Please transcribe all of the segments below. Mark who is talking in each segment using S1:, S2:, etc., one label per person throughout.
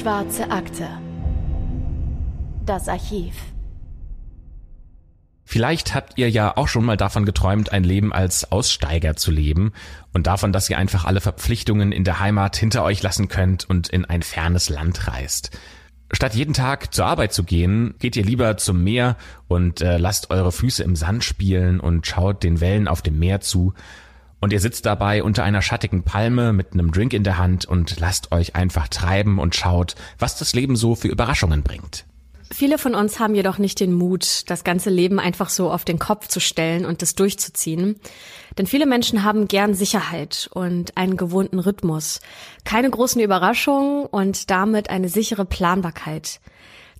S1: Schwarze Akte. Das Archiv.
S2: Vielleicht habt ihr ja auch schon mal davon geträumt, ein Leben als Aussteiger zu leben und davon, dass ihr einfach alle Verpflichtungen in der Heimat hinter euch lassen könnt und in ein fernes Land reist. Statt jeden Tag zur Arbeit zu gehen, geht ihr lieber zum Meer und äh, lasst eure Füße im Sand spielen und schaut den Wellen auf dem Meer zu. Und ihr sitzt dabei unter einer schattigen Palme mit einem Drink in der Hand und lasst euch einfach treiben und schaut, was das Leben so für Überraschungen bringt.
S3: Viele von uns haben jedoch nicht den Mut, das ganze Leben einfach so auf den Kopf zu stellen und das durchzuziehen. Denn viele Menschen haben gern Sicherheit und einen gewohnten Rhythmus, keine großen Überraschungen und damit eine sichere Planbarkeit.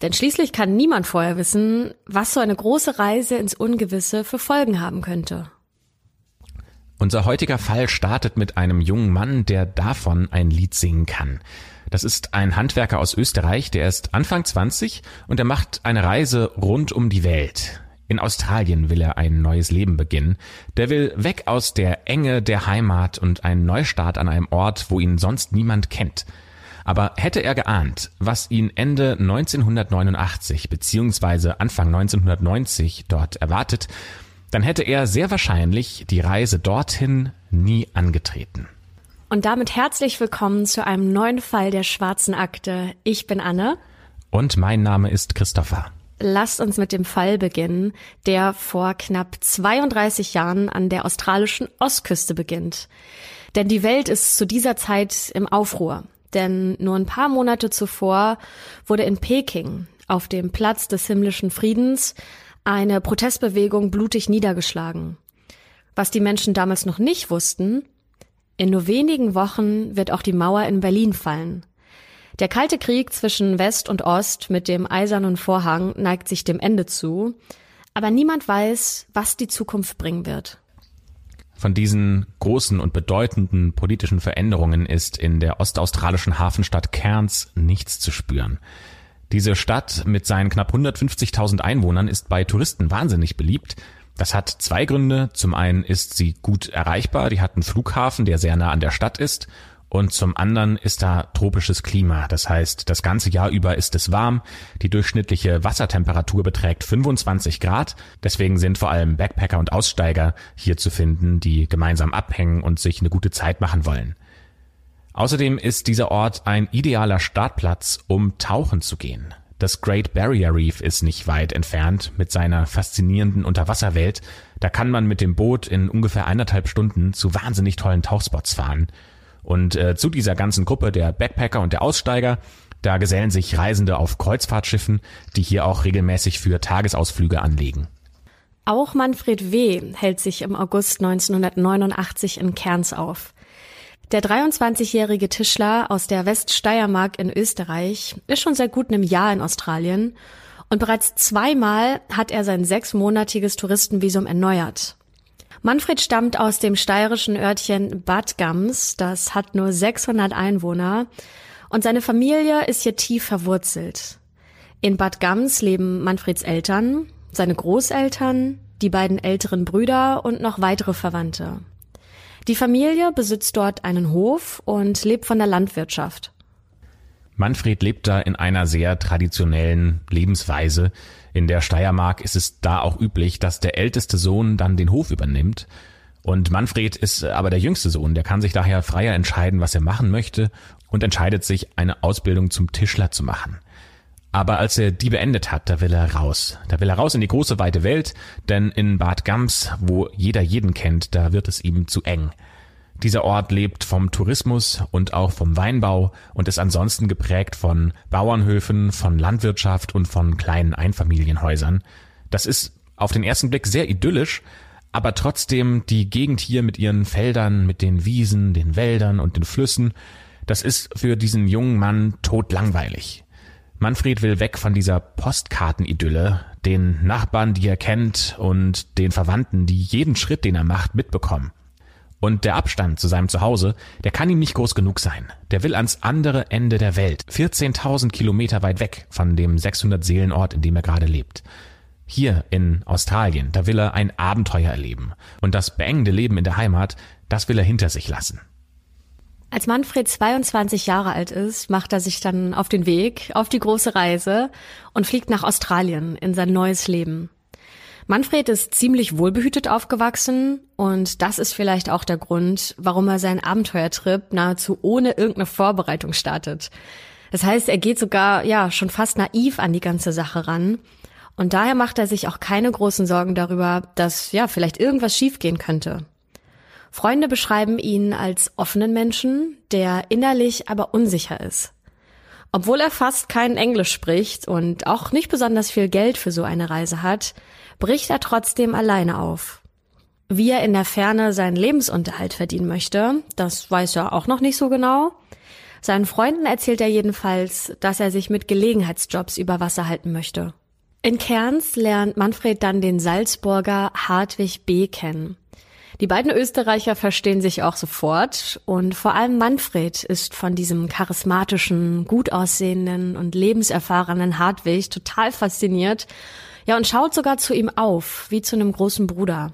S3: Denn schließlich kann niemand vorher wissen, was so eine große Reise ins Ungewisse für Folgen haben könnte.
S2: Unser heutiger Fall startet mit einem jungen Mann, der davon ein Lied singen kann. Das ist ein Handwerker aus Österreich, der ist Anfang 20 und er macht eine Reise rund um die Welt. In Australien will er ein neues Leben beginnen. Der will weg aus der Enge der Heimat und einen Neustart an einem Ort, wo ihn sonst niemand kennt. Aber hätte er geahnt, was ihn Ende 1989 bzw. Anfang 1990 dort erwartet, dann hätte er sehr wahrscheinlich die Reise dorthin nie angetreten.
S3: Und damit herzlich willkommen zu einem neuen Fall der Schwarzen Akte. Ich bin Anne.
S2: Und mein Name ist Christopher.
S3: Lasst uns mit dem Fall beginnen, der vor knapp 32 Jahren an der australischen Ostküste beginnt. Denn die Welt ist zu dieser Zeit im Aufruhr. Denn nur ein paar Monate zuvor wurde in Peking auf dem Platz des himmlischen Friedens eine Protestbewegung blutig niedergeschlagen. Was die Menschen damals noch nicht wussten, in nur wenigen Wochen wird auch die Mauer in Berlin fallen. Der Kalte Krieg zwischen West und Ost mit dem eisernen Vorhang neigt sich dem Ende zu, aber niemand weiß, was die Zukunft bringen wird.
S2: Von diesen großen und bedeutenden politischen Veränderungen ist in der ostaustralischen Hafenstadt Cairns nichts zu spüren. Diese Stadt mit seinen knapp 150.000 Einwohnern ist bei Touristen wahnsinnig beliebt, das hat zwei Gründe. Zum einen ist sie gut erreichbar, die hat einen Flughafen, der sehr nah an der Stadt ist. Und zum anderen ist da tropisches Klima. Das heißt, das ganze Jahr über ist es warm. Die durchschnittliche Wassertemperatur beträgt 25 Grad. Deswegen sind vor allem Backpacker und Aussteiger hier zu finden, die gemeinsam abhängen und sich eine gute Zeit machen wollen. Außerdem ist dieser Ort ein idealer Startplatz, um tauchen zu gehen. Das Great Barrier Reef ist nicht weit entfernt mit seiner faszinierenden Unterwasserwelt. Da kann man mit dem Boot in ungefähr eineinhalb Stunden zu wahnsinnig tollen Tauchspots fahren. Und äh, zu dieser ganzen Gruppe der Backpacker und der Aussteiger, da gesellen sich Reisende auf Kreuzfahrtschiffen, die hier auch regelmäßig für Tagesausflüge anlegen.
S3: Auch Manfred W. hält sich im August 1989 in Kerns auf. Der 23-jährige Tischler aus der Weststeiermark in Österreich ist schon seit gut einem Jahr in Australien und bereits zweimal hat er sein sechsmonatiges Touristenvisum erneuert. Manfred stammt aus dem steirischen Örtchen Bad Gams, das hat nur 600 Einwohner und seine Familie ist hier tief verwurzelt. In Bad Gams leben Manfreds Eltern, seine Großeltern, die beiden älteren Brüder und noch weitere Verwandte. Die Familie besitzt dort einen Hof und lebt von der Landwirtschaft.
S2: Manfred lebt da in einer sehr traditionellen Lebensweise. In der Steiermark ist es da auch üblich, dass der älteste Sohn dann den Hof übernimmt. Und Manfred ist aber der jüngste Sohn, der kann sich daher freier entscheiden, was er machen möchte und entscheidet sich, eine Ausbildung zum Tischler zu machen. Aber als er die beendet hat, da will er raus. Da will er raus in die große weite Welt, denn in Bad Gams, wo jeder jeden kennt, da wird es ihm zu eng. Dieser Ort lebt vom Tourismus und auch vom Weinbau und ist ansonsten geprägt von Bauernhöfen, von Landwirtschaft und von kleinen Einfamilienhäusern. Das ist auf den ersten Blick sehr idyllisch, aber trotzdem die Gegend hier mit ihren Feldern, mit den Wiesen, den Wäldern und den Flüssen, das ist für diesen jungen Mann totlangweilig. Manfred will weg von dieser Postkartenidylle, den Nachbarn, die er kennt und den Verwandten, die jeden Schritt, den er macht, mitbekommen. Und der Abstand zu seinem Zuhause, der kann ihm nicht groß genug sein. Der will ans andere Ende der Welt, 14.000 Kilometer weit weg von dem 600 Seelenort, in dem er gerade lebt. Hier in Australien, da will er ein Abenteuer erleben. Und das beengende Leben in der Heimat, das will er hinter sich lassen.
S3: Als Manfred 22 Jahre alt ist, macht er sich dann auf den Weg, auf die große Reise und fliegt nach Australien in sein neues Leben. Manfred ist ziemlich wohlbehütet aufgewachsen und das ist vielleicht auch der Grund, warum er seinen Abenteuertrip nahezu ohne irgendeine Vorbereitung startet. Das heißt, er geht sogar, ja, schon fast naiv an die ganze Sache ran. Und daher macht er sich auch keine großen Sorgen darüber, dass, ja, vielleicht irgendwas schiefgehen könnte. Freunde beschreiben ihn als offenen Menschen, der innerlich aber unsicher ist. Obwohl er fast kein Englisch spricht und auch nicht besonders viel Geld für so eine Reise hat, bricht er trotzdem alleine auf. Wie er in der Ferne seinen Lebensunterhalt verdienen möchte, das weiß er auch noch nicht so genau. Seinen Freunden erzählt er jedenfalls, dass er sich mit Gelegenheitsjobs über Wasser halten möchte. In Kerns lernt Manfred dann den Salzburger Hartwig B. kennen. Die beiden Österreicher verstehen sich auch sofort und vor allem Manfred ist von diesem charismatischen, gut aussehenden und lebenserfahrenen Hartwig total fasziniert. Ja, und schaut sogar zu ihm auf, wie zu einem großen Bruder.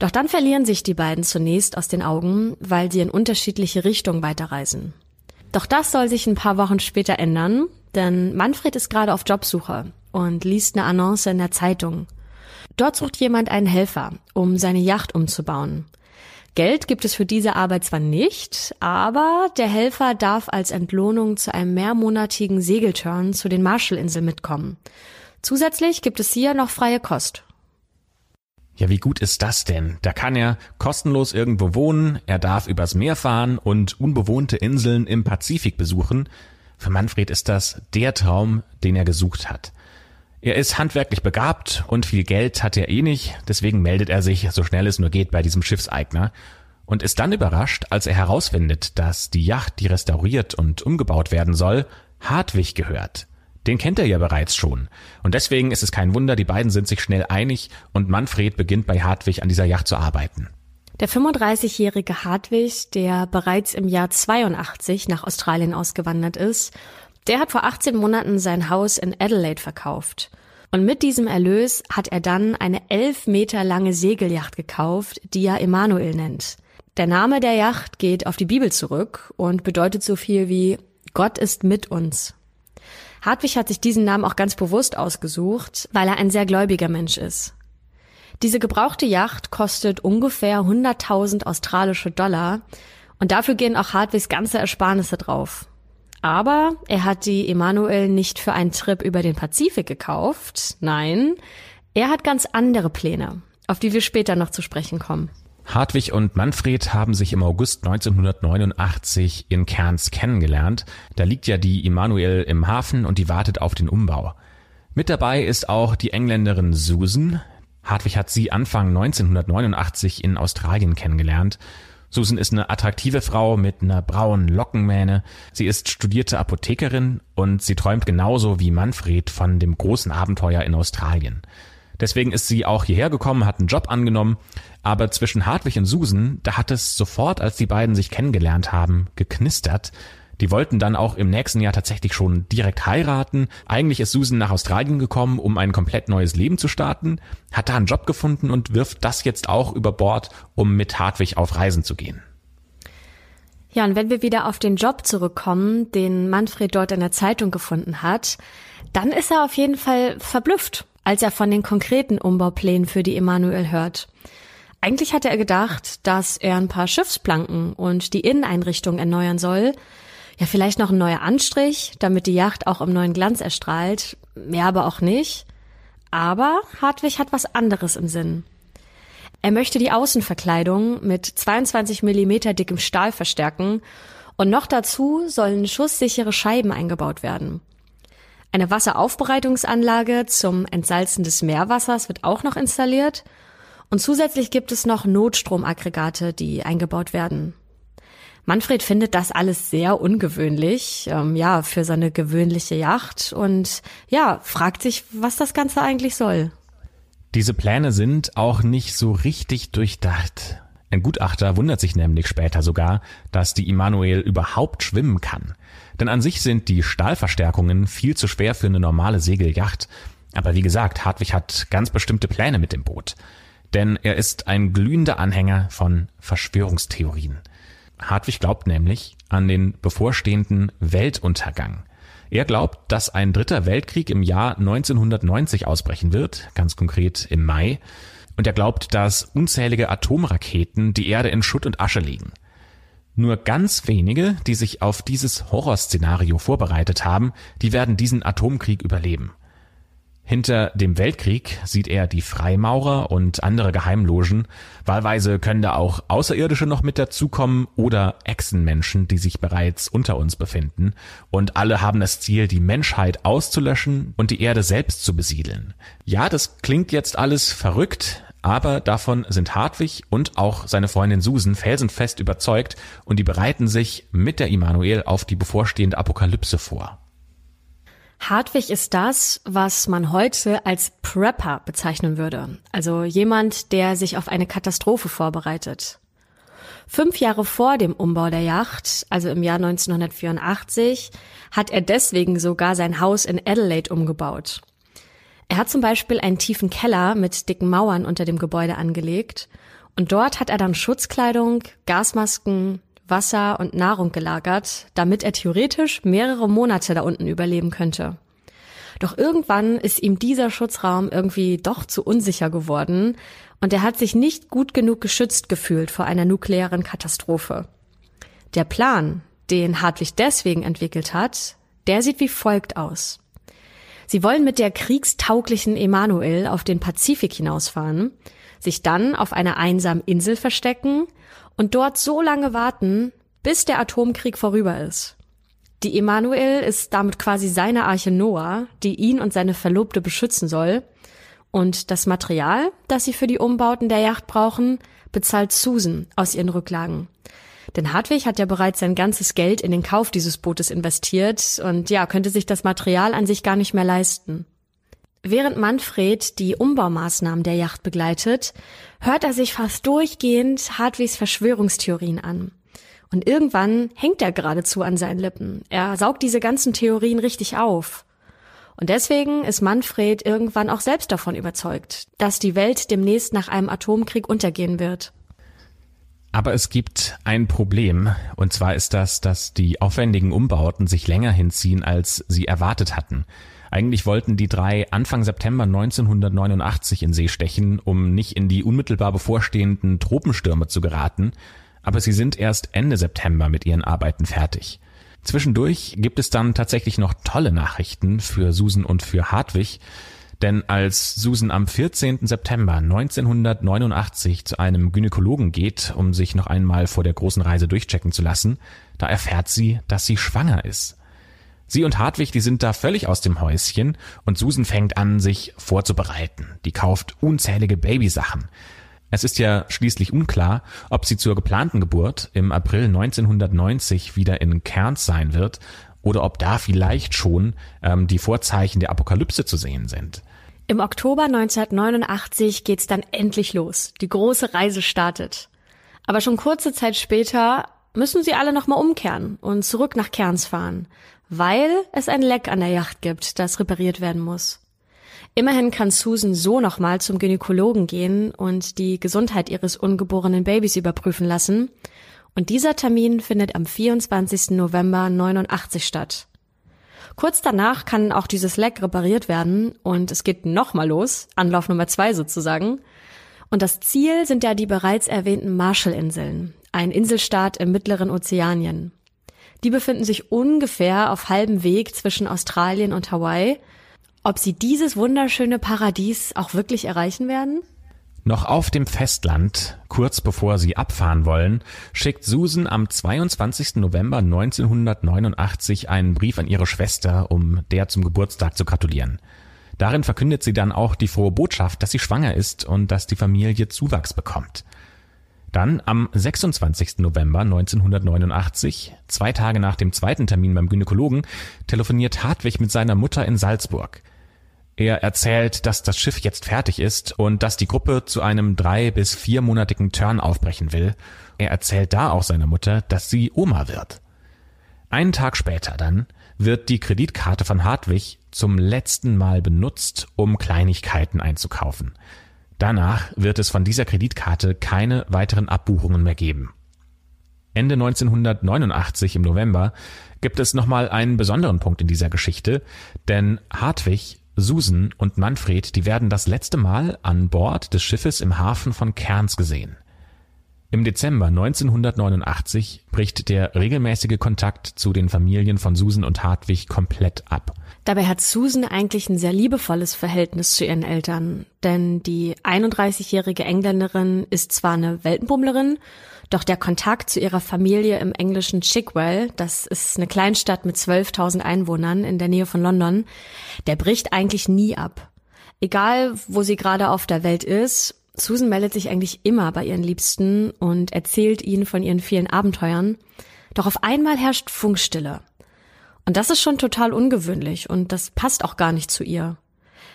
S3: Doch dann verlieren sich die beiden zunächst aus den Augen, weil sie in unterschiedliche Richtungen weiterreisen. Doch das soll sich ein paar Wochen später ändern, denn Manfred ist gerade auf Jobsuche und liest eine Annonce in der Zeitung – Dort sucht jemand einen Helfer, um seine Yacht umzubauen. Geld gibt es für diese Arbeit zwar nicht, aber der Helfer darf als Entlohnung zu einem mehrmonatigen Segelturn zu den Marshallinseln mitkommen. Zusätzlich gibt es hier noch freie Kost.
S2: Ja, wie gut ist das denn? Da kann er kostenlos irgendwo wohnen, er darf übers Meer fahren und unbewohnte Inseln im Pazifik besuchen. Für Manfred ist das der Traum, den er gesucht hat. Er ist handwerklich begabt und viel Geld hat er eh nicht, deswegen meldet er sich, so schnell es nur geht, bei diesem Schiffseigner und ist dann überrascht, als er herausfindet, dass die Yacht, die restauriert und umgebaut werden soll, Hartwig gehört. Den kennt er ja bereits schon. Und deswegen ist es kein Wunder, die beiden sind sich schnell einig und Manfred beginnt bei Hartwig an dieser Yacht zu arbeiten.
S3: Der 35-jährige Hartwig, der bereits im Jahr 82 nach Australien ausgewandert ist, der hat vor 18 Monaten sein Haus in Adelaide verkauft. Und mit diesem Erlös hat er dann eine elf Meter lange Segelyacht gekauft, die er Emanuel nennt. Der Name der Yacht geht auf die Bibel zurück und bedeutet so viel wie Gott ist mit uns. Hartwig hat sich diesen Namen auch ganz bewusst ausgesucht, weil er ein sehr gläubiger Mensch ist. Diese gebrauchte Yacht kostet ungefähr 100.000 australische Dollar und dafür gehen auch Hartwigs ganze Ersparnisse drauf. Aber er hat die Emanuel nicht für einen Trip über den Pazifik gekauft. Nein, er hat ganz andere Pläne, auf die wir später noch zu sprechen kommen.
S2: Hartwig und Manfred haben sich im August 1989 in Cairns kennengelernt. Da liegt ja die Emanuel im Hafen und die wartet auf den Umbau. Mit dabei ist auch die Engländerin Susan. Hartwig hat sie Anfang 1989 in Australien kennengelernt Susan ist eine attraktive Frau mit einer braunen Lockenmähne. Sie ist studierte Apothekerin und sie träumt genauso wie Manfred von dem großen Abenteuer in Australien. Deswegen ist sie auch hierher gekommen, hat einen Job angenommen, aber zwischen Hartwig und Susan, da hat es sofort, als die beiden sich kennengelernt haben, geknistert. Die wollten dann auch im nächsten Jahr tatsächlich schon direkt heiraten. Eigentlich ist Susan nach Australien gekommen, um ein komplett neues Leben zu starten, hat da einen Job gefunden und wirft das jetzt auch über Bord, um mit Hartwig auf Reisen zu gehen.
S3: Ja, und wenn wir wieder auf den Job zurückkommen, den Manfred dort in der Zeitung gefunden hat, dann ist er auf jeden Fall verblüfft, als er von den konkreten Umbauplänen für die Emanuel hört. Eigentlich hatte er gedacht, dass er ein paar Schiffsplanken und die Inneneinrichtung erneuern soll, ja, vielleicht noch ein neuer Anstrich, damit die Yacht auch im neuen Glanz erstrahlt. Mehr aber auch nicht. Aber Hartwig hat was anderes im Sinn. Er möchte die Außenverkleidung mit 22 Millimeter dickem Stahl verstärken und noch dazu sollen schusssichere Scheiben eingebaut werden. Eine Wasseraufbereitungsanlage zum Entsalzen des Meerwassers wird auch noch installiert und zusätzlich gibt es noch Notstromaggregate, die eingebaut werden. Manfred findet das alles sehr ungewöhnlich, ähm, ja, für seine gewöhnliche Yacht und ja, fragt sich, was das Ganze eigentlich soll.
S2: Diese Pläne sind auch nicht so richtig durchdacht. Ein Gutachter wundert sich nämlich später sogar, dass die Immanuel überhaupt schwimmen kann. Denn an sich sind die Stahlverstärkungen viel zu schwer für eine normale Segelyacht. Aber wie gesagt, Hartwig hat ganz bestimmte Pläne mit dem Boot. Denn er ist ein glühender Anhänger von Verschwörungstheorien. Hartwig glaubt nämlich an den bevorstehenden Weltuntergang. Er glaubt, dass ein dritter Weltkrieg im Jahr 1990 ausbrechen wird, ganz konkret im Mai. Und er glaubt, dass unzählige Atomraketen die Erde in Schutt und Asche legen. Nur ganz wenige, die sich auf dieses Horrorszenario vorbereitet haben, die werden diesen Atomkrieg überleben. Hinter dem Weltkrieg sieht er die Freimaurer und andere Geheimlogen. Wahlweise können da auch Außerirdische noch mit dazukommen oder Echsenmenschen, die sich bereits unter uns befinden. Und alle haben das Ziel, die Menschheit auszulöschen und die Erde selbst zu besiedeln. Ja, das klingt jetzt alles verrückt, aber davon sind Hartwig und auch seine Freundin Susan felsenfest überzeugt und die bereiten sich mit der Immanuel auf die bevorstehende Apokalypse vor.
S3: Hartwig ist das, was man heute als Prepper bezeichnen würde. Also jemand, der sich auf eine Katastrophe vorbereitet. Fünf Jahre vor dem Umbau der Yacht, also im Jahr 1984, hat er deswegen sogar sein Haus in Adelaide umgebaut. Er hat zum Beispiel einen tiefen Keller mit dicken Mauern unter dem Gebäude angelegt und dort hat er dann Schutzkleidung, Gasmasken, Wasser und Nahrung gelagert, damit er theoretisch mehrere Monate da unten überleben könnte. Doch irgendwann ist ihm dieser Schutzraum irgendwie doch zu unsicher geworden und er hat sich nicht gut genug geschützt gefühlt vor einer nuklearen Katastrophe. Der Plan, den Hartwig deswegen entwickelt hat, der sieht wie folgt aus. Sie wollen mit der kriegstauglichen Emanuel auf den Pazifik hinausfahren, sich dann auf einer einsamen Insel verstecken und dort so lange warten, bis der Atomkrieg vorüber ist. Die Emanuel ist damit quasi seine Arche Noah, die ihn und seine Verlobte beschützen soll. Und das Material, das sie für die Umbauten der Yacht brauchen, bezahlt Susan aus ihren Rücklagen. Denn Hartwig hat ja bereits sein ganzes Geld in den Kauf dieses Bootes investiert und ja, könnte sich das Material an sich gar nicht mehr leisten. Während Manfred die Umbaumaßnahmen der Yacht begleitet, hört er sich fast durchgehend Hartwigs Verschwörungstheorien an. Und irgendwann hängt er geradezu an seinen Lippen. Er saugt diese ganzen Theorien richtig auf. Und deswegen ist Manfred irgendwann auch selbst davon überzeugt, dass die Welt demnächst nach einem Atomkrieg untergehen wird.
S2: Aber es gibt ein Problem, und zwar ist das, dass die aufwendigen Umbauten sich länger hinziehen, als sie erwartet hatten. Eigentlich wollten die drei Anfang September 1989 in See stechen, um nicht in die unmittelbar bevorstehenden Tropenstürme zu geraten, aber sie sind erst Ende September mit ihren Arbeiten fertig. Zwischendurch gibt es dann tatsächlich noch tolle Nachrichten für Susan und für Hartwig, denn als Susan am 14. September 1989 zu einem Gynäkologen geht, um sich noch einmal vor der großen Reise durchchecken zu lassen, da erfährt sie, dass sie schwanger ist. Sie und Hartwig, die sind da völlig aus dem Häuschen und Susan fängt an, sich vorzubereiten. Die kauft unzählige Babysachen. Es ist ja schließlich unklar, ob sie zur geplanten Geburt im April 1990 wieder in Cairns sein wird oder ob da vielleicht schon ähm, die Vorzeichen der Apokalypse zu sehen sind.
S3: Im Oktober 1989 geht's dann endlich los. Die große Reise startet. Aber schon kurze Zeit später müssen sie alle nochmal umkehren und zurück nach Cairns fahren weil es ein Leck an der Yacht gibt, das repariert werden muss. Immerhin kann Susan so nochmal zum Gynäkologen gehen und die Gesundheit ihres ungeborenen Babys überprüfen lassen. Und dieser Termin findet am 24. November 89 statt. Kurz danach kann auch dieses Leck repariert werden und es geht nochmal los, Anlauf Nummer zwei sozusagen. Und das Ziel sind ja die bereits erwähnten Marshallinseln, ein Inselstaat im mittleren Ozeanien. Die befinden sich ungefähr auf halbem Weg zwischen Australien und Hawaii. Ob sie dieses wunderschöne Paradies auch wirklich erreichen werden?
S2: Noch auf dem Festland, kurz bevor sie abfahren wollen, schickt Susan am 22. November 1989 einen Brief an ihre Schwester, um der zum Geburtstag zu gratulieren. Darin verkündet sie dann auch die frohe Botschaft, dass sie schwanger ist und dass die Familie Zuwachs bekommt. Dann am 26. November 1989, zwei Tage nach dem zweiten Termin beim Gynäkologen, telefoniert Hartwig mit seiner Mutter in Salzburg. Er erzählt, dass das Schiff jetzt fertig ist und dass die Gruppe zu einem drei- bis viermonatigen Turn aufbrechen will. Er erzählt da auch seiner Mutter, dass sie Oma wird. Einen Tag später dann wird die Kreditkarte von Hartwig zum letzten Mal benutzt, um Kleinigkeiten einzukaufen. Danach wird es von dieser Kreditkarte keine weiteren Abbuchungen mehr geben. Ende 1989 im November gibt es nochmal einen besonderen Punkt in dieser Geschichte, denn Hartwig, Susan und Manfred, die werden das letzte Mal an Bord des Schiffes im Hafen von Cairns gesehen. Im Dezember 1989 bricht der regelmäßige Kontakt zu den Familien von Susan und Hartwig komplett ab.
S3: Dabei hat Susan eigentlich ein sehr liebevolles Verhältnis zu ihren Eltern, denn die 31-jährige Engländerin ist zwar eine Weltenbummlerin, doch der Kontakt zu ihrer Familie im englischen Chickwell, das ist eine Kleinstadt mit 12.000 Einwohnern in der Nähe von London, der bricht eigentlich nie ab. Egal, wo sie gerade auf der Welt ist, Susan meldet sich eigentlich immer bei ihren Liebsten und erzählt ihnen von ihren vielen Abenteuern. Doch auf einmal herrscht Funkstille. Und das ist schon total ungewöhnlich und das passt auch gar nicht zu ihr.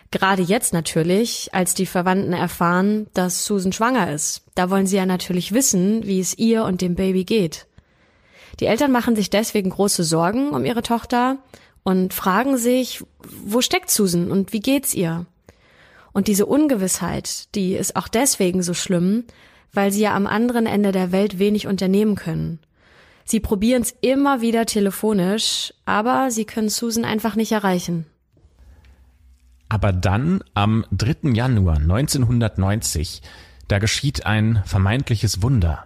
S3: Gerade jetzt natürlich, als die Verwandten erfahren, dass Susan schwanger ist. Da wollen sie ja natürlich wissen, wie es ihr und dem Baby geht. Die Eltern machen sich deswegen große Sorgen um ihre Tochter und fragen sich, wo steckt Susan und wie geht's ihr? Und diese Ungewissheit, die ist auch deswegen so schlimm, weil sie ja am anderen Ende der Welt wenig unternehmen können. Sie probieren es immer wieder telefonisch, aber sie können Susan einfach nicht erreichen.
S2: Aber dann, am 3. Januar 1990, da geschieht ein vermeintliches Wunder.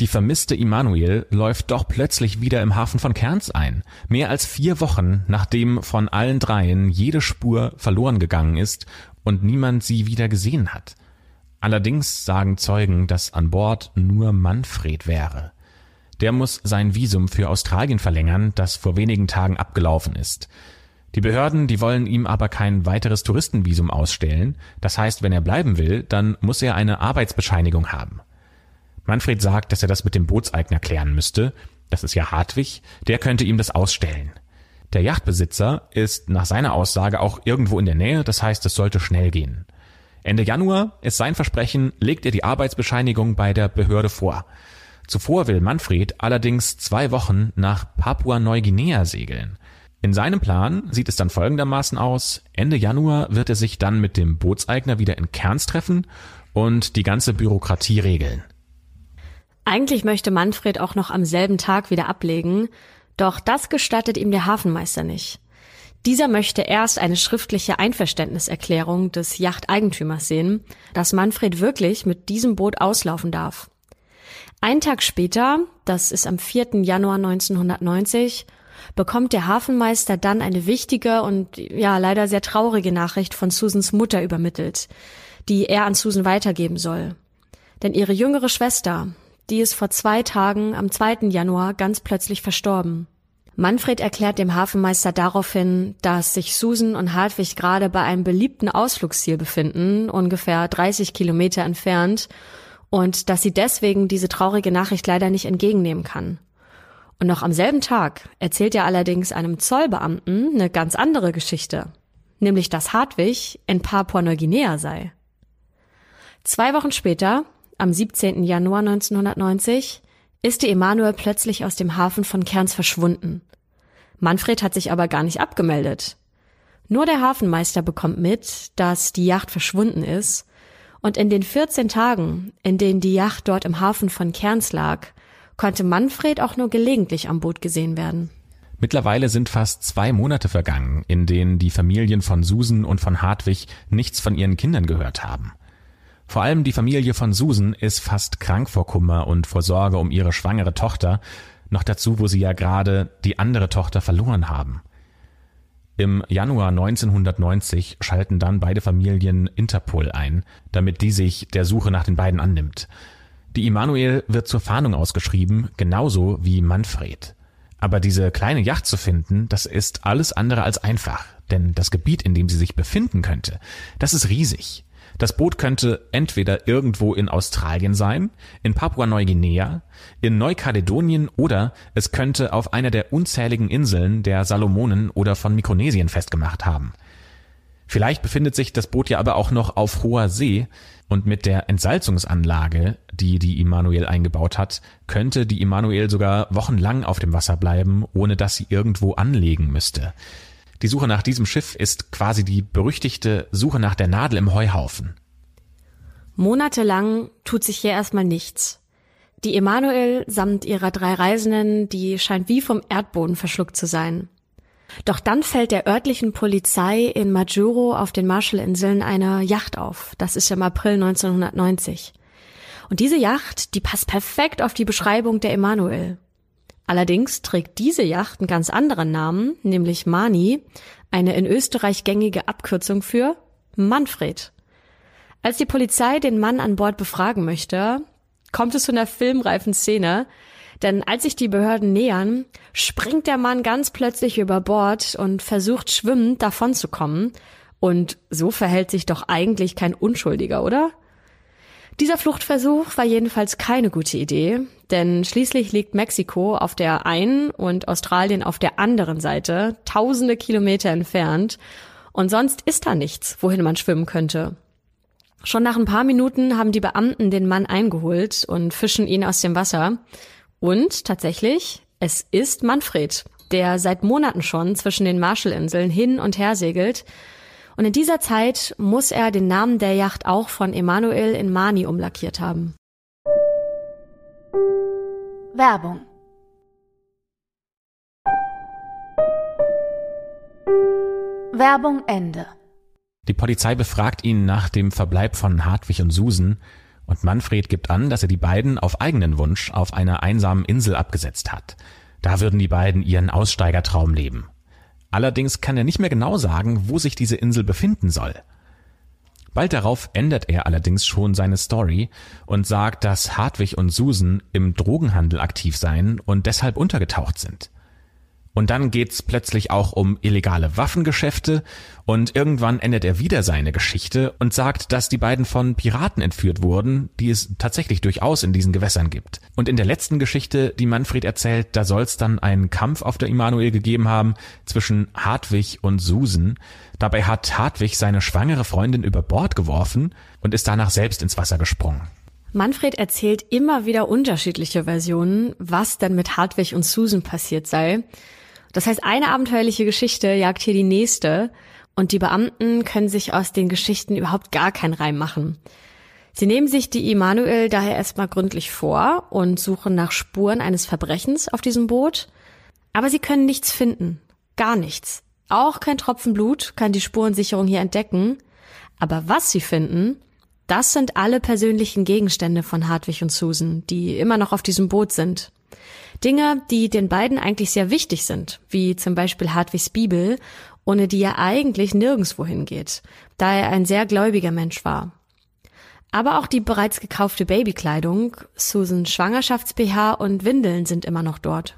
S2: Die vermisste Immanuel läuft doch plötzlich wieder im Hafen von Cairns ein. Mehr als vier Wochen, nachdem von allen dreien jede Spur verloren gegangen ist und niemand sie wieder gesehen hat. Allerdings sagen Zeugen, dass an Bord nur Manfred wäre. Der muss sein Visum für Australien verlängern, das vor wenigen Tagen abgelaufen ist. Die Behörden, die wollen ihm aber kein weiteres Touristenvisum ausstellen. Das heißt, wenn er bleiben will, dann muss er eine Arbeitsbescheinigung haben. Manfred sagt, dass er das mit dem Bootseigner klären müsste. Das ist ja Hartwig. Der könnte ihm das ausstellen. Der Yachtbesitzer ist nach seiner Aussage auch irgendwo in der Nähe. Das heißt, es sollte schnell gehen. Ende Januar ist sein Versprechen, legt er die Arbeitsbescheinigung bei der Behörde vor. Zuvor will Manfred allerdings zwei Wochen nach Papua-Neuguinea segeln. In seinem Plan sieht es dann folgendermaßen aus. Ende Januar wird er sich dann mit dem Bootseigner wieder in Kerns treffen und die ganze Bürokratie regeln.
S3: Eigentlich möchte Manfred auch noch am selben Tag wieder ablegen, doch das gestattet ihm der Hafenmeister nicht. Dieser möchte erst eine schriftliche Einverständniserklärung des Yachteigentümers sehen, dass Manfred wirklich mit diesem Boot auslaufen darf. Ein Tag später, das ist am 4. Januar 1990, bekommt der Hafenmeister dann eine wichtige und ja leider sehr traurige Nachricht von Susans Mutter übermittelt, die er an Susan weitergeben soll. Denn ihre jüngere Schwester, die ist vor zwei Tagen am 2. Januar ganz plötzlich verstorben. Manfred erklärt dem Hafenmeister daraufhin, dass sich Susan und Hartwig gerade bei einem beliebten Ausflugsziel befinden, ungefähr 30 Kilometer entfernt, und dass sie deswegen diese traurige Nachricht leider nicht entgegennehmen kann. Und noch am selben Tag erzählt er allerdings einem Zollbeamten eine ganz andere Geschichte, nämlich dass Hartwig in Papua-Neuguinea sei. Zwei Wochen später, am 17. Januar 1990, ist die Emanuel plötzlich aus dem Hafen von Cairns verschwunden. Manfred hat sich aber gar nicht abgemeldet. Nur der Hafenmeister bekommt mit, dass die Yacht verschwunden ist und in den 14 Tagen, in denen die Yacht dort im Hafen von Cairns lag, konnte Manfred auch nur gelegentlich am Boot gesehen werden.
S2: Mittlerweile sind fast zwei Monate vergangen, in denen die Familien von Susan und von Hartwig nichts von ihren Kindern gehört haben. Vor allem die Familie von Susan ist fast krank vor Kummer und vor Sorge um ihre schwangere Tochter, noch dazu, wo sie ja gerade die andere Tochter verloren haben. Im Januar 1990 schalten dann beide Familien Interpol ein, damit die sich der Suche nach den beiden annimmt. Die Immanuel wird zur Fahndung ausgeschrieben, genauso wie Manfred. Aber diese kleine Yacht zu finden, das ist alles andere als einfach, denn das Gebiet, in dem sie sich befinden könnte, das ist riesig. Das Boot könnte entweder irgendwo in Australien sein, in Papua-Neuguinea, in Neukaledonien oder es könnte auf einer der unzähligen Inseln der Salomonen oder von Mikronesien festgemacht haben. Vielleicht befindet sich das Boot ja aber auch noch auf hoher See und mit der Entsalzungsanlage, die die Immanuel eingebaut hat, könnte die Immanuel sogar wochenlang auf dem Wasser bleiben, ohne dass sie irgendwo anlegen müsste. Die Suche nach diesem Schiff ist quasi die berüchtigte Suche nach der Nadel im Heuhaufen.
S3: Monatelang tut sich hier erstmal nichts. Die Emanuel samt ihrer drei Reisenden, die scheint wie vom Erdboden verschluckt zu sein. Doch dann fällt der örtlichen Polizei in Majuro auf den Marshallinseln eine Yacht auf. Das ist im April 1990. Und diese Yacht, die passt perfekt auf die Beschreibung der Emanuel. Allerdings trägt diese Yacht einen ganz anderen Namen, nämlich Mani, eine in Österreich gängige Abkürzung für Manfred. Als die Polizei den Mann an Bord befragen möchte, kommt es zu einer filmreifen Szene, denn als sich die Behörden nähern, springt der Mann ganz plötzlich über Bord und versucht schwimmend davonzukommen. Und so verhält sich doch eigentlich kein Unschuldiger, oder? Dieser Fluchtversuch war jedenfalls keine gute Idee, denn schließlich liegt Mexiko auf der einen und Australien auf der anderen Seite, tausende Kilometer entfernt, und sonst ist da nichts, wohin man schwimmen könnte. Schon nach ein paar Minuten haben die Beamten den Mann eingeholt und fischen ihn aus dem Wasser. Und tatsächlich, es ist Manfred, der seit Monaten schon zwischen den Marshallinseln hin und her segelt. Und in dieser Zeit muss er den Namen der Yacht auch von Emanuel in Mani umlackiert haben.
S1: Werbung Werbung Ende.
S2: Die Polizei befragt ihn nach dem Verbleib von Hartwig und Susan und Manfred gibt an, dass er die beiden auf eigenen Wunsch auf einer einsamen Insel abgesetzt hat. Da würden die beiden ihren Aussteigertraum leben. Allerdings kann er nicht mehr genau sagen, wo sich diese Insel befinden soll. Bald darauf ändert er allerdings schon seine Story und sagt, dass Hartwig und Susan im Drogenhandel aktiv seien und deshalb untergetaucht sind. Und dann geht's plötzlich auch um illegale Waffengeschäfte und irgendwann endet er wieder seine Geschichte und sagt, dass die beiden von Piraten entführt wurden, die es tatsächlich durchaus in diesen Gewässern gibt. Und in der letzten Geschichte, die Manfred erzählt, da soll's dann einen Kampf auf der Immanuel gegeben haben zwischen Hartwig und Susan. Dabei hat Hartwig seine schwangere Freundin über Bord geworfen und ist danach selbst ins Wasser gesprungen.
S3: Manfred erzählt immer wieder unterschiedliche Versionen, was denn mit Hartwig und Susan passiert sei. Das heißt, eine abenteuerliche Geschichte jagt hier die nächste und die Beamten können sich aus den Geschichten überhaupt gar keinen Reim machen. Sie nehmen sich die Immanuel daher erstmal gründlich vor und suchen nach Spuren eines Verbrechens auf diesem Boot, aber sie können nichts finden. Gar nichts. Auch kein Tropfen Blut kann die Spurensicherung hier entdecken. Aber was sie finden, das sind alle persönlichen Gegenstände von Hartwig und Susan, die immer noch auf diesem Boot sind. Dinge, die den beiden eigentlich sehr wichtig sind, wie zum Beispiel Hartwigs Bibel, ohne die er eigentlich nirgendwo hingeht, da er ein sehr gläubiger Mensch war. Aber auch die bereits gekaufte Babykleidung, Susans Schwangerschafts-BH und Windeln sind immer noch dort.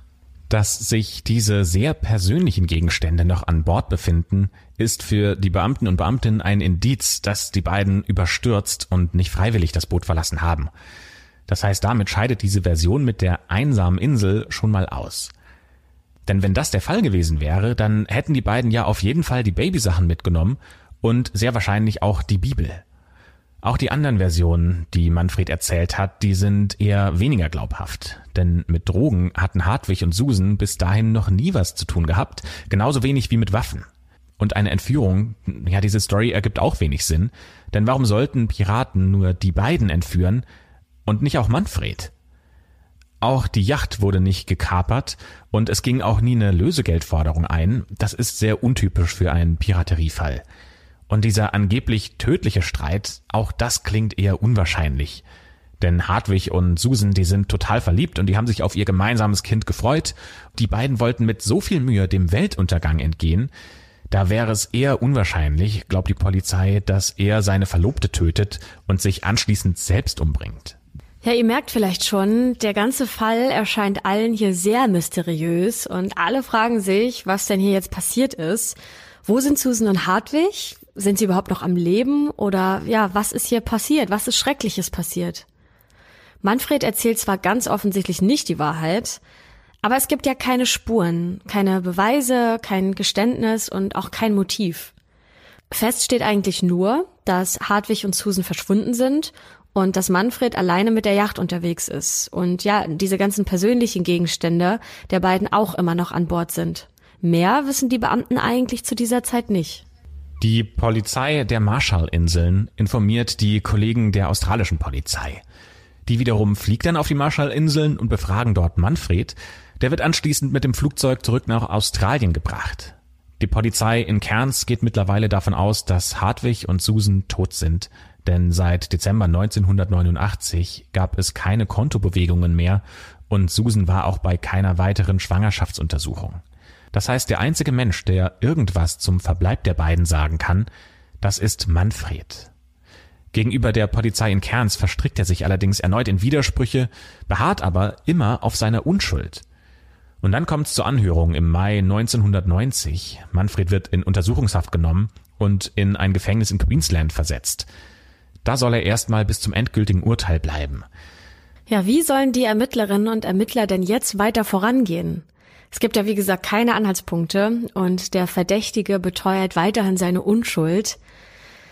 S2: Dass sich diese sehr persönlichen Gegenstände noch an Bord befinden, ist für die Beamten und Beamtinnen ein Indiz, dass die beiden überstürzt und nicht freiwillig das Boot verlassen haben. Das heißt, damit scheidet diese Version mit der einsamen Insel schon mal aus. Denn wenn das der Fall gewesen wäre, dann hätten die beiden ja auf jeden Fall die Babysachen mitgenommen und sehr wahrscheinlich auch die Bibel. Auch die anderen Versionen, die Manfred erzählt hat, die sind eher weniger glaubhaft. Denn mit Drogen hatten Hartwig und Susan bis dahin noch nie was zu tun gehabt, genauso wenig wie mit Waffen. Und eine Entführung, ja, diese Story ergibt auch wenig Sinn, denn warum sollten Piraten nur die beiden entführen, und nicht auch Manfred. Auch die Yacht wurde nicht gekapert und es ging auch nie eine Lösegeldforderung ein. Das ist sehr untypisch für einen Pirateriefall. Und dieser angeblich tödliche Streit, auch das klingt eher unwahrscheinlich. Denn Hartwig und Susan, die sind total verliebt und die haben sich auf ihr gemeinsames Kind gefreut. Die beiden wollten mit so viel Mühe dem Weltuntergang entgehen. Da wäre es eher unwahrscheinlich, glaubt die Polizei, dass er seine Verlobte tötet und sich anschließend selbst umbringt.
S3: Ja, ihr merkt vielleicht schon, der ganze Fall erscheint allen hier sehr mysteriös und alle fragen sich, was denn hier jetzt passiert ist. Wo sind Susan und Hartwig? Sind sie überhaupt noch am Leben? Oder ja, was ist hier passiert? Was ist Schreckliches passiert? Manfred erzählt zwar ganz offensichtlich nicht die Wahrheit, aber es gibt ja keine Spuren, keine Beweise, kein Geständnis und auch kein Motiv. Fest steht eigentlich nur, dass Hartwig und Susan verschwunden sind und dass Manfred alleine mit der Yacht unterwegs ist und ja, diese ganzen persönlichen Gegenstände der beiden auch immer noch an Bord sind. Mehr wissen die Beamten eigentlich zu dieser Zeit nicht.
S2: Die Polizei der Marshallinseln informiert die Kollegen der australischen Polizei. Die wiederum fliegt dann auf die Marshallinseln und befragen dort Manfred. Der wird anschließend mit dem Flugzeug zurück nach Australien gebracht. Die Polizei in Cairns geht mittlerweile davon aus, dass Hartwig und Susan tot sind, denn seit Dezember 1989 gab es keine Kontobewegungen mehr und Susan war auch bei keiner weiteren Schwangerschaftsuntersuchung. Das heißt, der einzige Mensch, der irgendwas zum Verbleib der beiden sagen kann, das ist Manfred. Gegenüber der Polizei in Cairns verstrickt er sich allerdings erneut in Widersprüche, beharrt aber immer auf seiner Unschuld. Und dann kommt es zur Anhörung im Mai 1990. Manfred wird in Untersuchungshaft genommen und in ein Gefängnis in Queensland versetzt. Da soll er erstmal bis zum endgültigen Urteil bleiben.
S3: Ja, wie sollen die Ermittlerinnen und Ermittler denn jetzt weiter vorangehen? Es gibt ja wie gesagt keine Anhaltspunkte und der Verdächtige beteuert weiterhin seine Unschuld.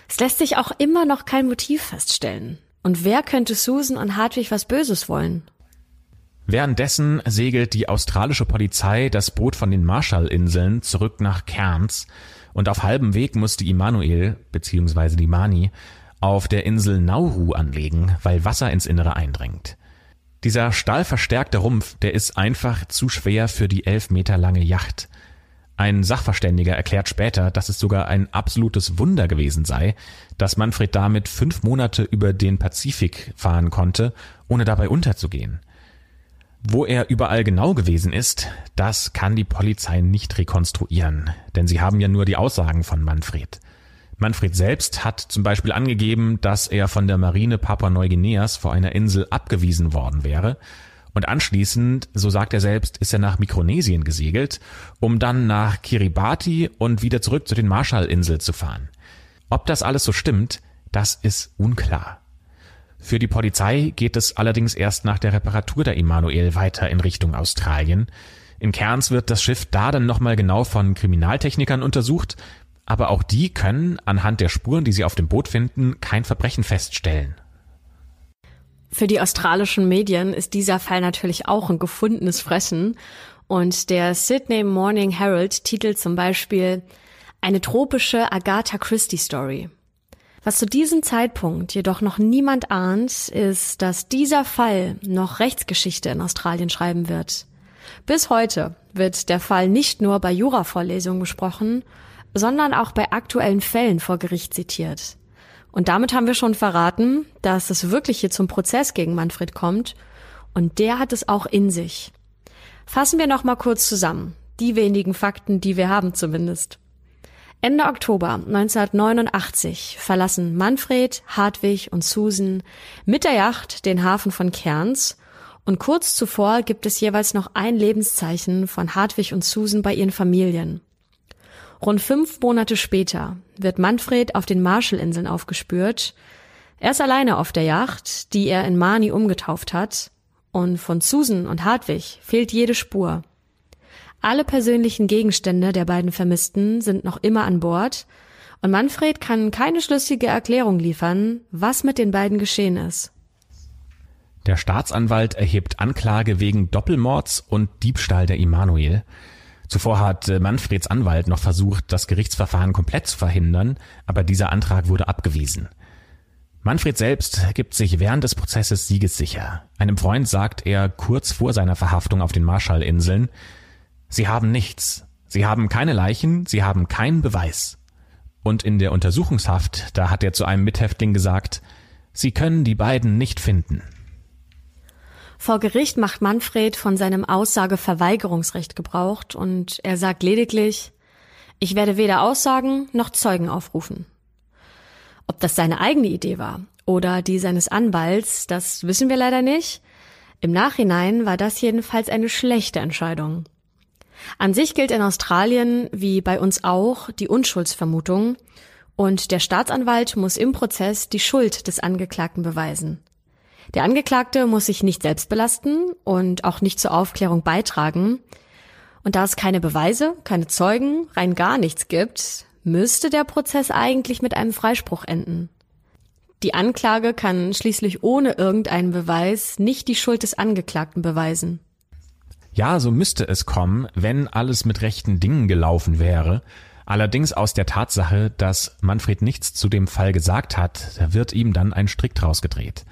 S3: Es lässt sich auch immer noch kein Motiv feststellen. Und wer könnte Susan und Hartwig was Böses wollen?
S2: Währenddessen segelt die australische Polizei das Boot von den Marshallinseln zurück nach Cairns und auf halbem Weg musste Immanuel bzw. die Mani auf der Insel Nauru anlegen, weil Wasser ins Innere eindringt. Dieser stahlverstärkte Rumpf, der ist einfach zu schwer für die elf Meter lange Yacht. Ein Sachverständiger erklärt später, dass es sogar ein absolutes Wunder gewesen sei, dass Manfred damit fünf Monate über den Pazifik fahren konnte, ohne dabei unterzugehen. Wo er überall genau gewesen ist, das kann die Polizei nicht rekonstruieren, denn sie haben ja nur die Aussagen von Manfred. Manfred selbst hat zum Beispiel angegeben, dass er von der Marine Papua-Neuguineas vor einer Insel abgewiesen worden wäre. Und anschließend, so sagt er selbst, ist er nach Mikronesien gesegelt, um dann nach Kiribati und wieder zurück zu den Marshallinseln zu fahren. Ob das alles so stimmt, das ist unklar. Für die Polizei geht es allerdings erst nach der Reparatur der Emanuel weiter in Richtung Australien. In Cairns wird das Schiff da dann nochmal genau von Kriminaltechnikern untersucht, aber auch die können anhand der Spuren, die sie auf dem Boot finden, kein Verbrechen feststellen.
S3: Für die australischen Medien ist dieser Fall natürlich auch ein gefundenes Fressen. Und der Sydney Morning Herald titelt zum Beispiel eine tropische Agatha Christie Story. Was zu diesem Zeitpunkt jedoch noch niemand ahnt, ist, dass dieser Fall noch Rechtsgeschichte in Australien schreiben wird. Bis heute wird der Fall nicht nur bei Juravorlesungen besprochen, sondern auch bei aktuellen Fällen vor Gericht zitiert. Und damit haben wir schon verraten, dass es wirklich hier zum Prozess gegen Manfred kommt und der hat es auch in sich. Fassen wir noch mal kurz zusammen, die wenigen Fakten, die wir haben zumindest. Ende Oktober 1989 verlassen Manfred, Hartwig und Susan mit der Yacht den Hafen von Cairns und kurz zuvor gibt es jeweils noch ein Lebenszeichen von Hartwig und Susan bei ihren Familien. Rund fünf Monate später wird Manfred auf den Marshallinseln aufgespürt. Er ist alleine auf der Yacht, die er in Mani umgetauft hat, und von Susan und Hartwig fehlt jede Spur. Alle persönlichen Gegenstände der beiden Vermissten sind noch immer an Bord, und Manfred kann keine schlüssige Erklärung liefern, was mit den beiden geschehen ist.
S2: Der Staatsanwalt erhebt Anklage wegen Doppelmords und Diebstahl der Immanuel. Zuvor hat äh, Manfreds Anwalt noch versucht, das Gerichtsverfahren komplett zu verhindern, aber dieser Antrag wurde abgewiesen. Manfred selbst gibt sich während des Prozesses siegessicher. Einem Freund sagt er kurz vor seiner Verhaftung auf den Marshallinseln, Sie haben nichts. Sie haben keine Leichen, Sie haben keinen Beweis. Und in der Untersuchungshaft, da hat er zu einem Mithäftling gesagt, Sie können die beiden nicht finden.
S3: Vor Gericht macht Manfred von seinem Aussageverweigerungsrecht Gebrauch und er sagt lediglich, ich werde weder Aussagen noch Zeugen aufrufen. Ob das seine eigene Idee war oder die seines Anwalts, das wissen wir leider nicht. Im Nachhinein war das jedenfalls eine schlechte Entscheidung. An sich gilt in Australien, wie bei uns auch, die Unschuldsvermutung und der Staatsanwalt muss im Prozess die Schuld des Angeklagten beweisen. Der Angeklagte muss sich nicht selbst belasten und auch nicht zur Aufklärung beitragen. Und da es keine Beweise, keine Zeugen, rein gar nichts gibt, müsste der Prozess eigentlich mit einem Freispruch enden. Die Anklage kann schließlich ohne irgendeinen Beweis nicht die Schuld des Angeklagten beweisen.
S2: Ja, so müsste es kommen, wenn alles mit rechten Dingen gelaufen wäre. Allerdings aus der Tatsache, dass Manfred nichts zu dem Fall gesagt hat, wird ihm dann ein Strick draus gedreht.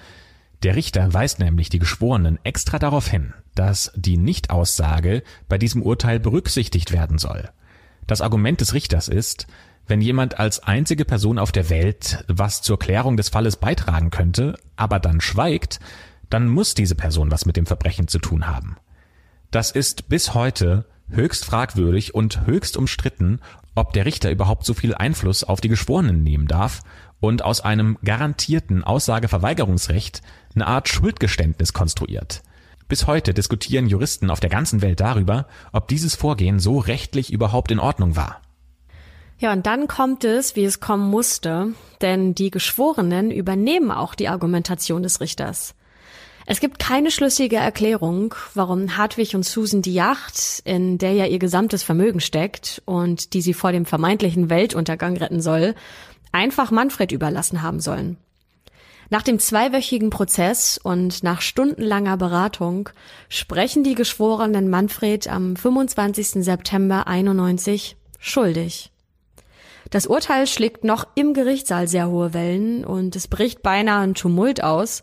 S2: Der Richter weist nämlich die Geschworenen extra darauf hin, dass die Nichtaussage bei diesem Urteil berücksichtigt werden soll. Das Argument des Richters ist, wenn jemand als einzige Person auf der Welt was zur Klärung des Falles beitragen könnte, aber dann schweigt, dann muss diese Person was mit dem Verbrechen zu tun haben. Das ist bis heute höchst fragwürdig und höchst umstritten, ob der Richter überhaupt so viel Einfluss auf die Geschworenen nehmen darf und aus einem garantierten Aussageverweigerungsrecht eine Art Schuldgeständnis konstruiert. Bis heute diskutieren Juristen auf der ganzen Welt darüber, ob dieses Vorgehen so rechtlich überhaupt in Ordnung war.
S3: Ja, und dann kommt es, wie es kommen musste, denn die Geschworenen übernehmen auch die Argumentation des Richters. Es gibt keine schlüssige Erklärung, warum Hartwig und Susan die Yacht, in der ja ihr gesamtes Vermögen steckt und die sie vor dem vermeintlichen Weltuntergang retten soll, einfach Manfred überlassen haben sollen. Nach dem zweiwöchigen Prozess und nach stundenlanger Beratung sprechen die Geschworenen Manfred am 25. September 91 schuldig. Das Urteil schlägt noch im Gerichtssaal sehr hohe Wellen und es bricht beinahe ein Tumult aus,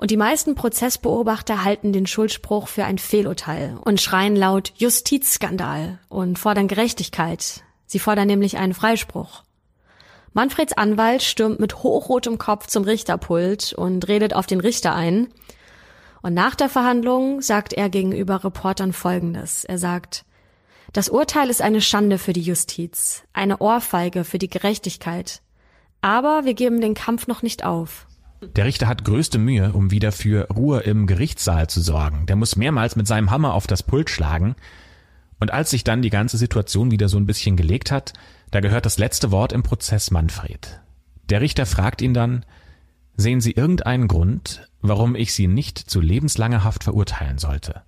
S3: und die meisten Prozessbeobachter halten den Schuldspruch für ein Fehlurteil und schreien laut Justizskandal und fordern Gerechtigkeit. Sie fordern nämlich einen Freispruch. Manfreds Anwalt stürmt mit hochrotem Kopf zum Richterpult und redet auf den Richter ein. Und nach der Verhandlung sagt er gegenüber Reportern Folgendes. Er sagt, das Urteil ist eine Schande für die Justiz, eine Ohrfeige für die Gerechtigkeit. Aber wir geben den Kampf noch nicht auf.
S2: Der Richter hat größte Mühe, um wieder für Ruhe im Gerichtssaal zu sorgen. Der muss mehrmals mit seinem Hammer auf das Pult schlagen. Und als sich dann die ganze Situation wieder so ein bisschen gelegt hat, da gehört das letzte Wort im Prozess Manfred. Der Richter fragt ihn dann, sehen Sie irgendeinen Grund, warum ich Sie nicht zu lebenslanger Haft verurteilen sollte?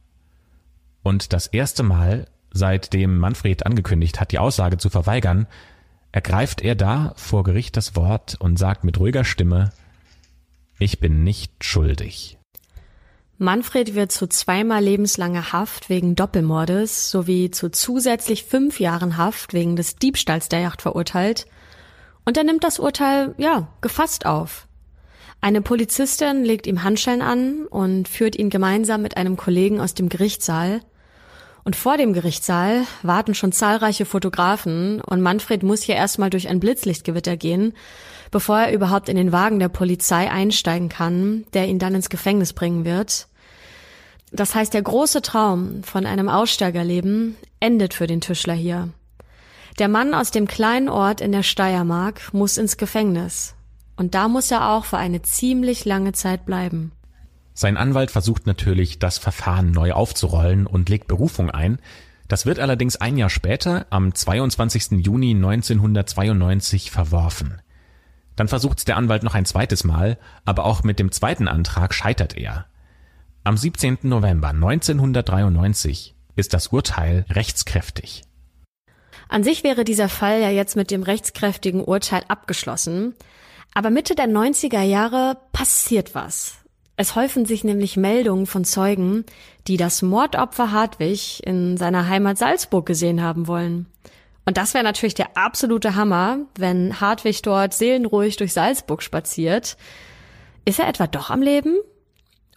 S2: Und das erste Mal, seitdem Manfred angekündigt hat, die Aussage zu verweigern, ergreift er da vor Gericht das Wort und sagt mit ruhiger Stimme, ich bin nicht schuldig.
S3: Manfred wird zu zweimal lebenslanger Haft wegen Doppelmordes sowie zu zusätzlich fünf Jahren Haft wegen des Diebstahls der Yacht verurteilt. Und er nimmt das Urteil, ja, gefasst auf. Eine Polizistin legt ihm Handschellen an und führt ihn gemeinsam mit einem Kollegen aus dem Gerichtssaal. Und vor dem Gerichtssaal warten schon zahlreiche Fotografen und Manfred muss hier erstmal durch ein Blitzlichtgewitter gehen, bevor er überhaupt in den Wagen der Polizei einsteigen kann, der ihn dann ins Gefängnis bringen wird. Das heißt, der große Traum von einem Aussteigerleben endet für den Tischler hier. Der Mann aus dem kleinen Ort in der Steiermark muss ins Gefängnis. Und da muss er auch für eine ziemlich lange Zeit bleiben.
S2: Sein Anwalt versucht natürlich, das Verfahren neu aufzurollen und legt Berufung ein. Das wird allerdings ein Jahr später, am 22. Juni 1992, verworfen. Dann versucht's der Anwalt noch ein zweites Mal, aber auch mit dem zweiten Antrag scheitert er. Am 17. November 1993 ist das Urteil rechtskräftig.
S3: An sich wäre dieser Fall ja jetzt mit dem rechtskräftigen Urteil abgeschlossen, aber Mitte der 90er Jahre passiert was. Es häufen sich nämlich Meldungen von Zeugen, die das Mordopfer Hartwig in seiner Heimat Salzburg gesehen haben wollen. Und das wäre natürlich der absolute Hammer, wenn Hartwig dort seelenruhig durch Salzburg spaziert. Ist er etwa doch am Leben?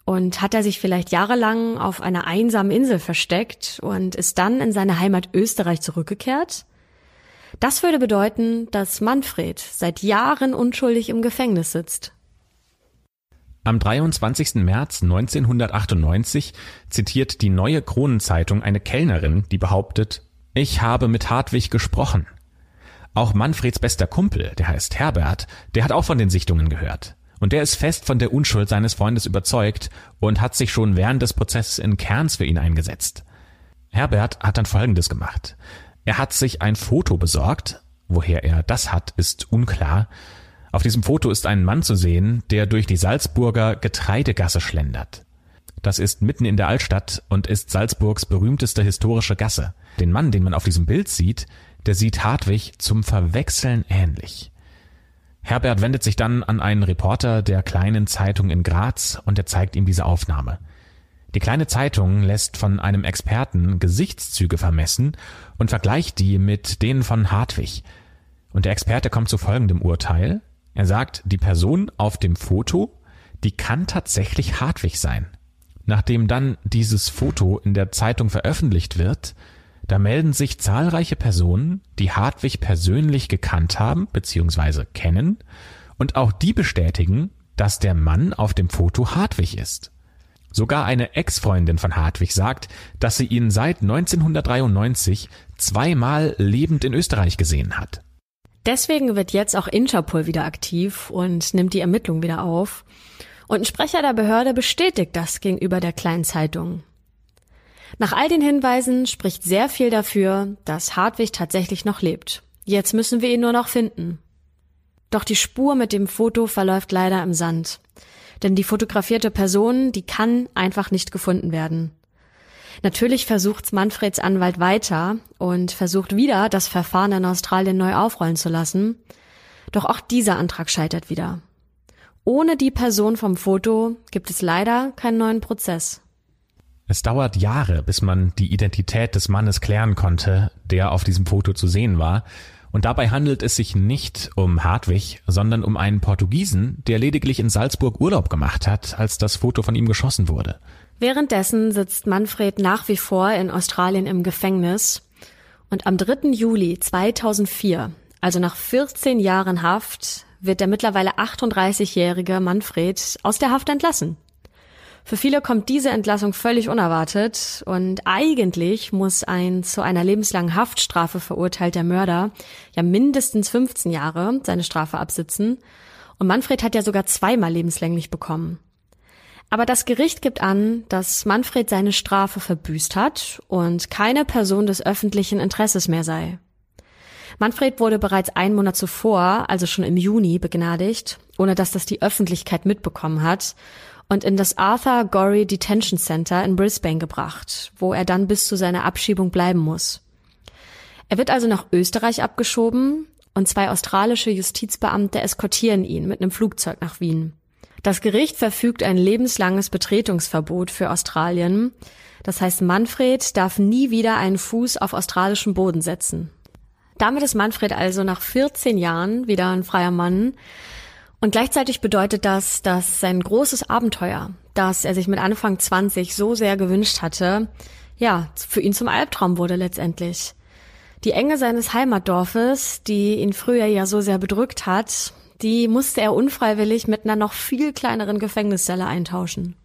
S3: Und hat er sich vielleicht jahrelang auf einer einsamen Insel versteckt und ist dann in seine Heimat Österreich zurückgekehrt? Das würde bedeuten, dass Manfred seit Jahren unschuldig im Gefängnis sitzt.
S2: Am 23. März 1998 zitiert die Neue Kronenzeitung eine Kellnerin, die behauptet, ich habe mit Hartwig gesprochen. Auch Manfreds bester Kumpel, der heißt Herbert, der hat auch von den Sichtungen gehört. Und der ist fest von der Unschuld seines Freundes überzeugt und hat sich schon während des Prozesses in Kerns für ihn eingesetzt. Herbert hat dann Folgendes gemacht. Er hat sich ein Foto besorgt. Woher er das hat, ist unklar. Auf diesem Foto ist ein Mann zu sehen, der durch die Salzburger Getreidegasse schlendert. Das ist mitten in der Altstadt und ist Salzburgs berühmteste historische Gasse. Den Mann, den man auf diesem Bild sieht, der sieht Hartwig zum Verwechseln ähnlich. Herbert wendet sich dann an einen Reporter der kleinen Zeitung in Graz und er zeigt ihm diese Aufnahme. Die kleine Zeitung lässt von einem Experten Gesichtszüge vermessen und vergleicht die mit denen von Hartwig. Und der Experte kommt zu folgendem Urteil. Er sagt, die Person auf dem Foto, die kann tatsächlich Hartwig sein. Nachdem dann dieses Foto in der Zeitung veröffentlicht wird, da melden sich zahlreiche Personen, die Hartwig persönlich gekannt haben bzw. kennen und auch die bestätigen, dass der Mann auf dem Foto Hartwig ist. Sogar eine Ex-Freundin von Hartwig sagt, dass sie ihn seit 1993 zweimal lebend in Österreich gesehen hat.
S3: Deswegen wird jetzt auch Interpol wieder aktiv und nimmt die Ermittlung wieder auf. Und ein Sprecher der Behörde bestätigt das gegenüber der kleinen Zeitung. Nach all den Hinweisen spricht sehr viel dafür, dass Hartwig tatsächlich noch lebt. Jetzt müssen wir ihn nur noch finden. Doch die Spur mit dem Foto verläuft leider im Sand. Denn die fotografierte Person, die kann einfach nicht gefunden werden. Natürlich versucht Manfreds Anwalt weiter und versucht wieder, das Verfahren in Australien neu aufrollen zu lassen. Doch auch dieser Antrag scheitert wieder. Ohne die Person vom Foto gibt es leider keinen neuen Prozess.
S2: Es dauert Jahre, bis man die Identität des Mannes klären konnte, der auf diesem Foto zu sehen war. Und dabei handelt es sich nicht um Hartwig, sondern um einen Portugiesen, der lediglich in Salzburg Urlaub gemacht hat, als das Foto von ihm geschossen wurde.
S3: Währenddessen sitzt Manfred nach wie vor in Australien im Gefängnis und am 3. Juli 2004, also nach 14 Jahren Haft, wird der mittlerweile 38-jährige Manfred aus der Haft entlassen. Für viele kommt diese Entlassung völlig unerwartet und eigentlich muss ein zu einer lebenslangen Haftstrafe verurteilter Mörder ja mindestens 15 Jahre seine Strafe absitzen und Manfred hat ja sogar zweimal lebenslänglich bekommen. Aber das Gericht gibt an, dass Manfred seine Strafe verbüßt hat und keine Person des öffentlichen Interesses mehr sei. Manfred wurde bereits einen Monat zuvor, also schon im Juni, begnadigt, ohne dass das die Öffentlichkeit mitbekommen hat und in das Arthur Gorey Detention Center in Brisbane gebracht, wo er dann bis zu seiner Abschiebung bleiben muss. Er wird also nach Österreich abgeschoben und zwei australische Justizbeamte eskortieren ihn mit einem Flugzeug nach Wien. Das Gericht verfügt ein lebenslanges Betretungsverbot für Australien. Das heißt, Manfred darf nie wieder einen Fuß auf australischem Boden setzen. Damit ist Manfred also nach 14 Jahren wieder ein freier Mann. Und gleichzeitig bedeutet das, dass sein großes Abenteuer, das er sich mit Anfang 20 so sehr gewünscht hatte, ja, für ihn zum Albtraum wurde letztendlich. Die Enge seines Heimatdorfes, die ihn früher ja so sehr bedrückt hat, die musste er unfreiwillig mit einer noch viel kleineren Gefängniszelle eintauschen.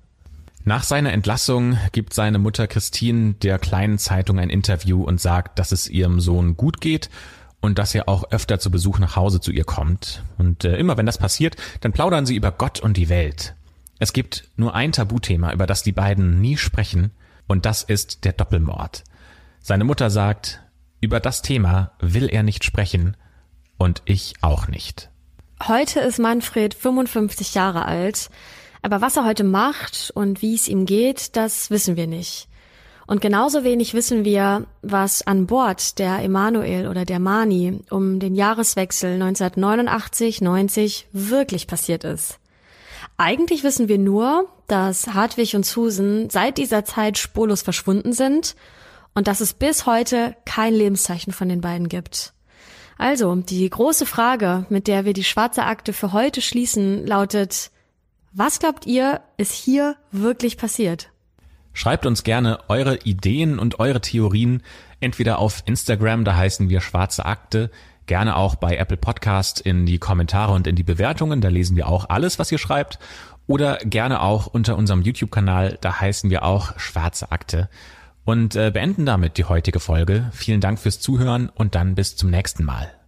S2: Nach seiner Entlassung gibt seine Mutter Christine der kleinen Zeitung ein Interview und sagt, dass es ihrem Sohn gut geht und dass er auch öfter zu Besuch nach Hause zu ihr kommt. Und äh, immer wenn das passiert, dann plaudern sie über Gott und die Welt. Es gibt nur ein Tabuthema, über das die beiden nie sprechen, und das ist der Doppelmord. Seine Mutter sagt, über das Thema will er nicht sprechen und ich auch nicht.
S3: Heute ist Manfred 55 Jahre alt. Aber was er heute macht und wie es ihm geht, das wissen wir nicht. Und genauso wenig wissen wir, was an Bord der Emanuel oder der Mani um den Jahreswechsel 1989-90 wirklich passiert ist. Eigentlich wissen wir nur, dass Hartwig und Susan seit dieser Zeit spurlos verschwunden sind und dass es bis heute kein Lebenszeichen von den beiden gibt. Also, die große Frage, mit der wir die schwarze Akte für heute schließen, lautet, was glaubt ihr, ist hier wirklich passiert?
S2: Schreibt uns gerne eure Ideen und eure Theorien entweder auf Instagram, da heißen wir Schwarze Akte, gerne auch bei Apple Podcast in die Kommentare und in die Bewertungen, da lesen wir auch alles, was ihr schreibt, oder gerne auch unter unserem YouTube-Kanal, da heißen wir auch Schwarze Akte. Und äh, beenden damit die heutige Folge. Vielen Dank fürs Zuhören und dann bis zum nächsten Mal.